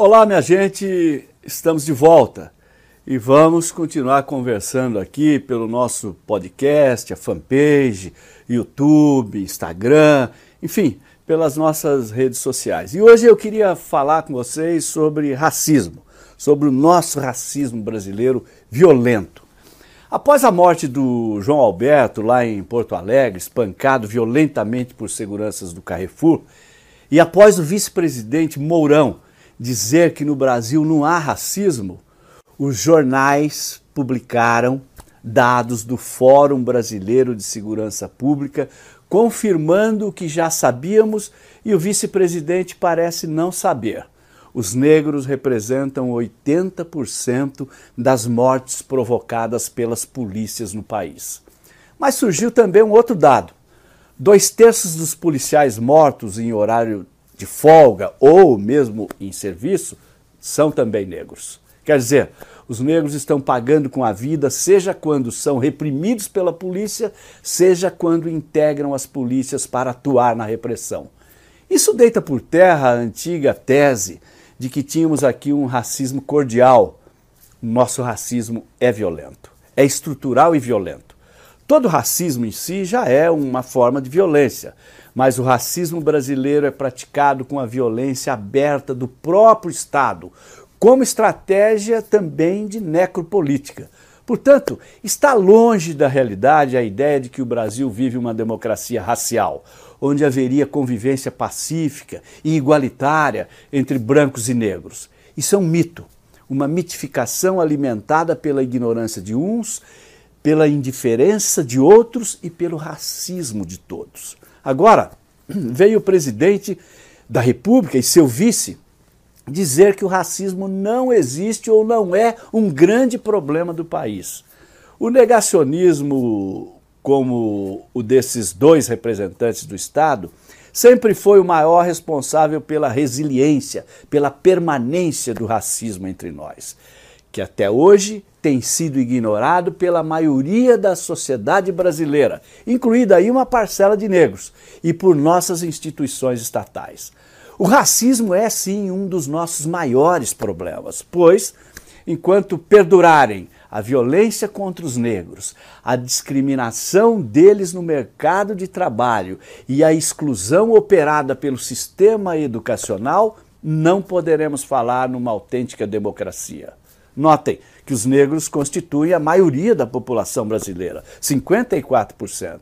Olá, minha gente, estamos de volta e vamos continuar conversando aqui pelo nosso podcast, a fanpage, YouTube, Instagram, enfim, pelas nossas redes sociais. E hoje eu queria falar com vocês sobre racismo, sobre o nosso racismo brasileiro violento. Após a morte do João Alberto lá em Porto Alegre, espancado violentamente por seguranças do Carrefour, e após o vice-presidente Mourão dizer que no Brasil não há racismo, os jornais publicaram dados do Fórum Brasileiro de Segurança Pública confirmando o que já sabíamos e o vice-presidente parece não saber. Os negros representam 80% das mortes provocadas pelas polícias no país. Mas surgiu também um outro dado. Dois terços dos policiais mortos em horário de folga ou mesmo em serviço são também negros. Quer dizer, os negros estão pagando com a vida, seja quando são reprimidos pela polícia, seja quando integram as polícias para atuar na repressão. Isso deita por terra a antiga tese de que tínhamos aqui um racismo cordial. Nosso racismo é violento, é estrutural e violento. Todo racismo em si já é uma forma de violência, mas o racismo brasileiro é praticado com a violência aberta do próprio Estado, como estratégia também de necropolítica. Portanto, está longe da realidade a ideia de que o Brasil vive uma democracia racial, onde haveria convivência pacífica e igualitária entre brancos e negros. Isso é um mito, uma mitificação alimentada pela ignorância de uns pela indiferença de outros e pelo racismo de todos. Agora, veio o presidente da República e seu vice dizer que o racismo não existe ou não é um grande problema do país. O negacionismo, como o desses dois representantes do Estado, sempre foi o maior responsável pela resiliência, pela permanência do racismo entre nós que até hoje tem sido ignorado pela maioria da sociedade brasileira, incluída aí uma parcela de negros, e por nossas instituições estatais. O racismo é sim um dos nossos maiores problemas, pois, enquanto perdurarem a violência contra os negros, a discriminação deles no mercado de trabalho e a exclusão operada pelo sistema educacional, não poderemos falar numa autêntica democracia. Notem que os negros constituem a maioria da população brasileira, 54%.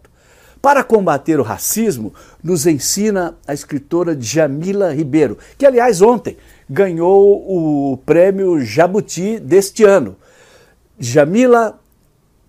Para combater o racismo, nos ensina a escritora Jamila Ribeiro, que, aliás, ontem ganhou o prêmio Jabuti deste ano. Jamila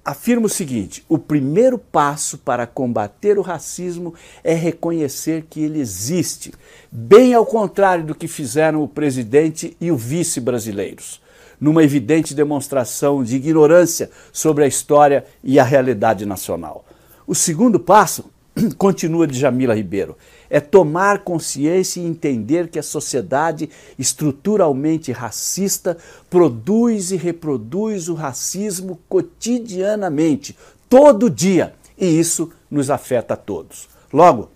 afirma o seguinte: o primeiro passo para combater o racismo é reconhecer que ele existe, bem ao contrário do que fizeram o presidente e o vice brasileiros numa evidente demonstração de ignorância sobre a história e a realidade nacional. O segundo passo, continua de Jamila Ribeiro, é tomar consciência e entender que a sociedade estruturalmente racista produz e reproduz o racismo cotidianamente, todo dia, e isso nos afeta a todos. Logo,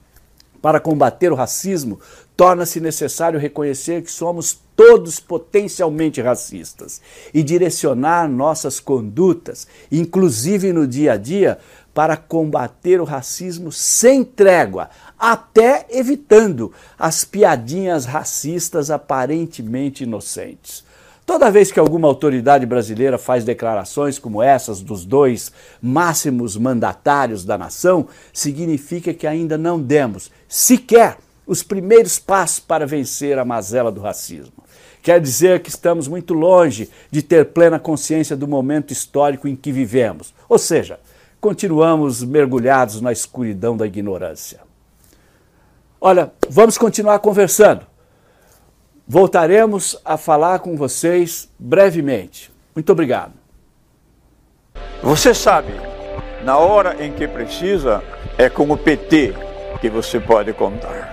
para combater o racismo, torna-se necessário reconhecer que somos todos potencialmente racistas e direcionar nossas condutas, inclusive no dia a dia, para combater o racismo sem trégua, até evitando as piadinhas racistas aparentemente inocentes. Toda vez que alguma autoridade brasileira faz declarações como essas dos dois máximos mandatários da nação, significa que ainda não demos sequer os primeiros passos para vencer a mazela do racismo. Quer dizer que estamos muito longe de ter plena consciência do momento histórico em que vivemos. Ou seja, continuamos mergulhados na escuridão da ignorância. Olha, vamos continuar conversando. Voltaremos a falar com vocês brevemente. Muito obrigado. Você sabe, na hora em que precisa, é com o PT que você pode contar.